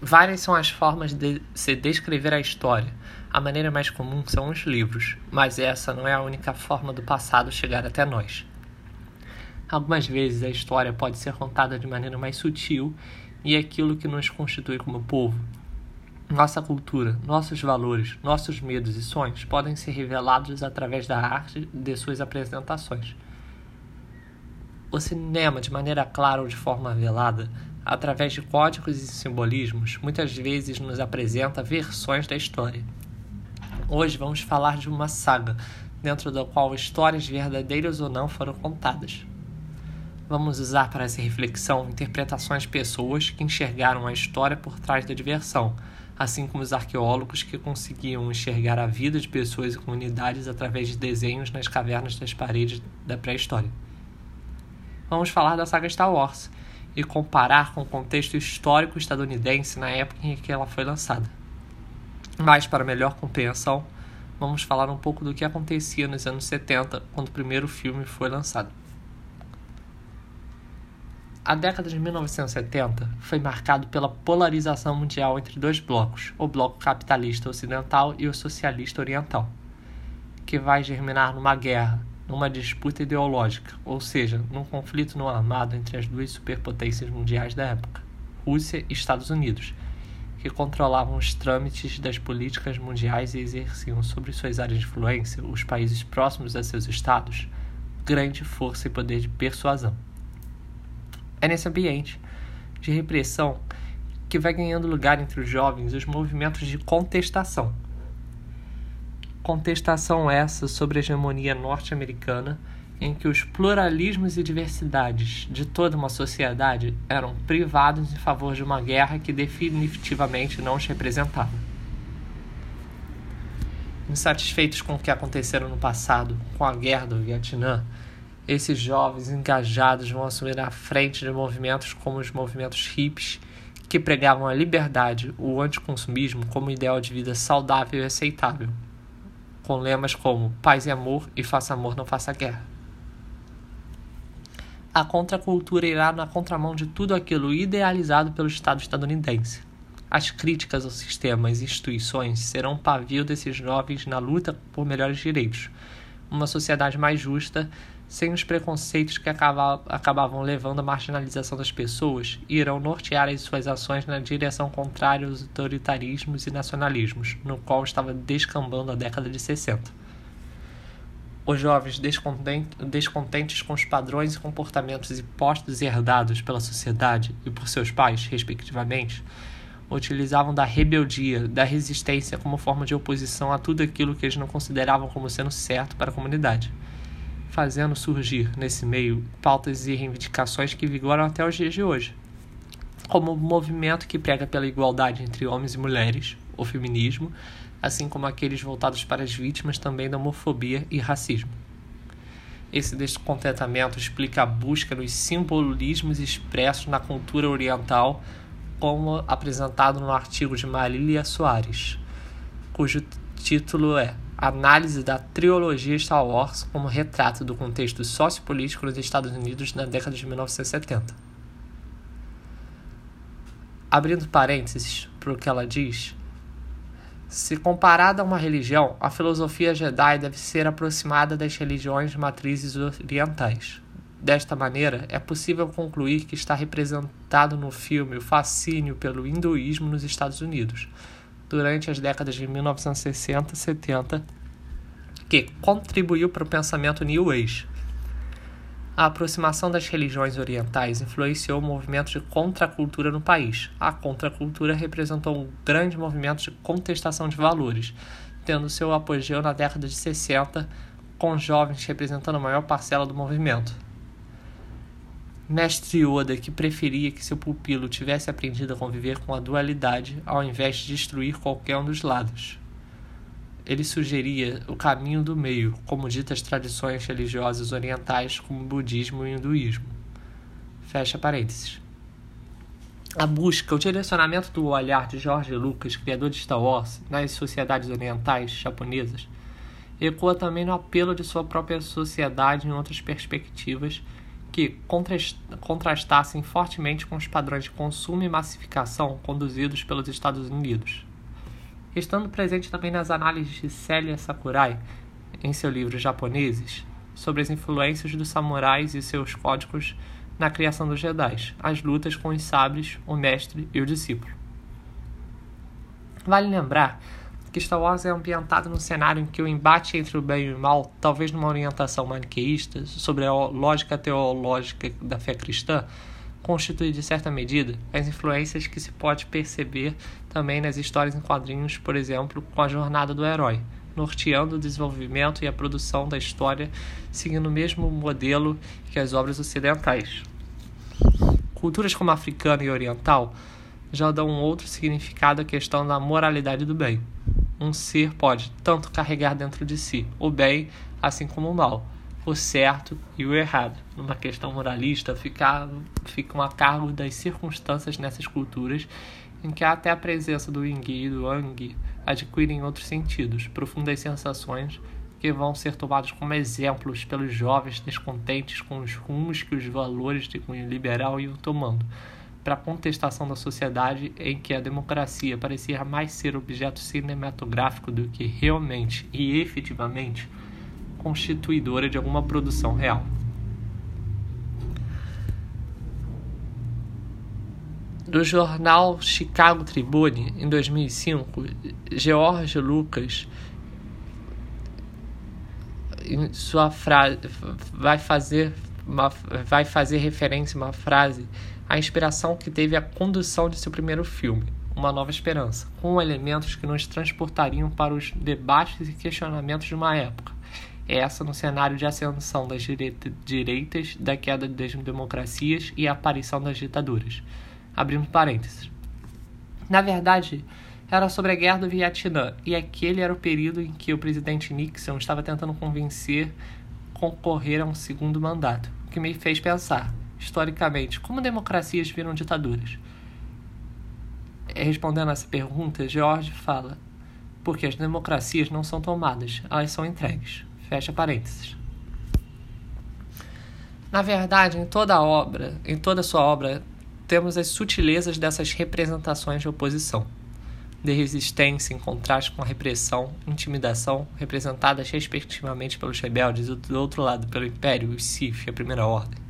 Várias são as formas de se descrever a história. A maneira mais comum são os livros, mas essa não é a única forma do passado chegar até nós. Algumas vezes a história pode ser contada de maneira mais sutil e é aquilo que nos constitui como povo. Nossa cultura, nossos valores, nossos medos e sonhos podem ser revelados através da arte de suas apresentações. O cinema, de maneira clara ou de forma velada, através de códigos e simbolismos, muitas vezes nos apresenta versões da história. Hoje vamos falar de uma saga, dentro da qual histórias verdadeiras ou não foram contadas. Vamos usar para essa reflexão interpretações de pessoas que enxergaram a história por trás da diversão, assim como os arqueólogos que conseguiam enxergar a vida de pessoas e comunidades através de desenhos nas cavernas das paredes da pré-história. Vamos falar da saga Star Wars, e comparar com o contexto histórico estadunidense na época em que ela foi lançada. Mas, para melhor compreensão, vamos falar um pouco do que acontecia nos anos 70, quando o primeiro filme foi lançado. A década de 1970 foi marcada pela polarização mundial entre dois blocos, o bloco capitalista ocidental e o socialista oriental, que vai germinar numa guerra numa disputa ideológica, ou seja, num conflito não armado entre as duas superpotências mundiais da época, Rússia e Estados Unidos, que controlavam os trâmites das políticas mundiais e exerciam sobre suas áreas de influência, os países próximos a seus estados, grande força e poder de persuasão. É nesse ambiente de repressão que vai ganhando lugar entre os jovens os movimentos de contestação Contestação essa sobre a hegemonia norte-americana, em que os pluralismos e diversidades de toda uma sociedade eram privados em favor de uma guerra que definitivamente não os representava. Insatisfeitos com o que aconteceram no passado, com a guerra do Vietnã, esses jovens engajados vão assumir a frente de movimentos como os movimentos hippies, que pregavam a liberdade, o anticonsumismo como ideal de vida saudável e aceitável com lemas como paz e amor e faça amor, não faça guerra. A contracultura irá na contramão de tudo aquilo idealizado pelo Estado estadunidense. As críticas ao sistema e instituições serão um pavio desses jovens na luta por melhores direitos, uma sociedade mais justa sem os preconceitos que acabavam levando à marginalização das pessoas, irão nortear as suas ações na direção contrária aos autoritarismos e nacionalismos, no qual estava descambando a década de 60. Os jovens descontentes com os padrões e comportamentos impostos e herdados pela sociedade e por seus pais, respectivamente, utilizavam da rebeldia, da resistência como forma de oposição a tudo aquilo que eles não consideravam como sendo certo para a comunidade fazendo surgir nesse meio pautas e reivindicações que vigoram até os dias de hoje, como o movimento que prega pela igualdade entre homens e mulheres, o feminismo, assim como aqueles voltados para as vítimas também da homofobia e racismo. Esse descontentamento explica a busca nos simbolismos expressos na cultura oriental, como apresentado no artigo de Marília Soares, cujo título é análise da trilogia Star Wars como retrato do contexto sociopolítico nos Estados Unidos na década de 1970. Abrindo parênteses para o que ela diz, se comparada a uma religião, a filosofia Jedi deve ser aproximada das religiões matrizes orientais. Desta maneira, é possível concluir que está representado no filme o fascínio pelo hinduísmo nos Estados Unidos, durante as décadas de 1960 e 70, que contribuiu para o pensamento New Age. A aproximação das religiões orientais influenciou o movimento de contracultura no país. A contracultura representou um grande movimento de contestação de valores, tendo seu apogeu na década de 60, com jovens representando a maior parcela do movimento. Mestre Yoda, que preferia que seu pupilo tivesse aprendido a conviver com a dualidade ao invés de destruir qualquer um dos lados. Ele sugeria o caminho do meio, como ditas tradições religiosas orientais como o budismo e o hinduísmo. Fecha parênteses. A busca, o direcionamento do olhar de George Lucas, criador de Star Wars, nas sociedades orientais japonesas, ecoa também no apelo de sua própria sociedade em outras perspectivas que contrastassem fortemente com os padrões de consumo e massificação conduzidos pelos Estados Unidos. Estando presente também nas análises de Celia Sakurai, em seu livro Japoneses, sobre as influências dos samurais e seus códigos na criação dos Jedi, as lutas com os sabres, o mestre e o discípulo. Vale lembrar que Star Wars é ambientado num cenário em que o embate entre o bem e o mal, talvez numa orientação maniqueísta sobre a lógica teológica da fé cristã, constitui de certa medida as influências que se pode perceber também nas histórias em quadrinhos, por exemplo, com a jornada do herói, norteando o desenvolvimento e a produção da história, seguindo o mesmo modelo que as obras ocidentais. Culturas como a africana e oriental já dão um outro significado à questão da moralidade do bem. Um ser pode tanto carregar dentro de si o bem, assim como o mal, o certo e o errado. Numa questão moralista, fica, ficam a cargo das circunstâncias nessas culturas em que até a presença do yin e do yang adquirem outros sentidos, profundas sensações que vão ser tomados como exemplos pelos jovens descontentes com os rumos que os valores de cunho liberal iam tomando, para a contestação da sociedade em que a democracia parecia mais ser objeto cinematográfico do que realmente e efetivamente constituidora de alguma produção real. Do jornal Chicago Tribune, em 2005, George Lucas em sua frase vai fazer uma, vai fazer referência a uma frase à inspiração que teve a condução de seu primeiro filme, Uma Nova Esperança, com elementos que nos transportariam para os debates e questionamentos de uma época. Essa no cenário de ascensão das direitas, da queda das democracias e a aparição das ditaduras abrindo parênteses. Na verdade, era sobre a guerra do Vietnã, e aquele era o período em que o presidente Nixon estava tentando convencer concorrer a um segundo mandato, o que me fez pensar, historicamente, como democracias viram ditaduras. Respondendo a essa pergunta, George fala: porque as democracias não são tomadas, elas são entregues. Fecha parênteses. Na verdade, em toda a obra, em toda sua obra, temos as sutilezas dessas representações de oposição, de resistência em contraste com a repressão, intimidação, representadas respectivamente pelos rebeldes e do outro lado pelo Império, os e a Primeira Ordem.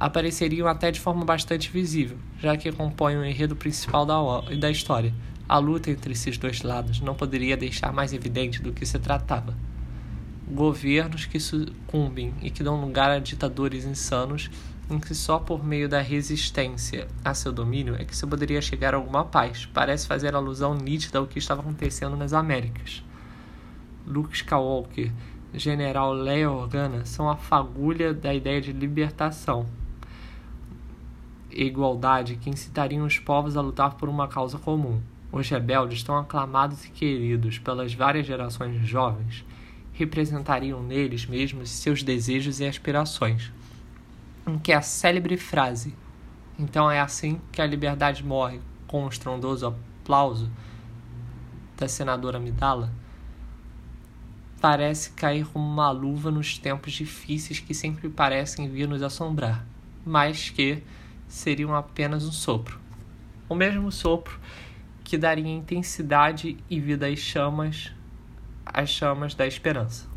Apareceriam até de forma bastante visível, já que compõem o enredo principal da, da história. A luta entre esses dois lados não poderia deixar mais evidente do que se tratava. Governos que sucumbem e que dão lugar a ditadores insanos em que só por meio da resistência a seu domínio é que se poderia chegar a alguma paz. Parece fazer alusão nítida ao que estava acontecendo nas Américas. Luke Skywalker, General Leia Organa são a fagulha da ideia de libertação e igualdade que incitariam os povos a lutar por uma causa comum. Os rebeldes, tão aclamados e queridos pelas várias gerações jovens, representariam neles mesmos seus desejos e aspirações em que a célebre frase Então é assim que a liberdade morre, com um estrondoso aplauso da senadora Midala, parece cair como uma luva nos tempos difíceis que sempre parecem vir nos assombrar, mas que seriam apenas um sopro. O mesmo sopro que daria intensidade e vida às chamas, às chamas da esperança.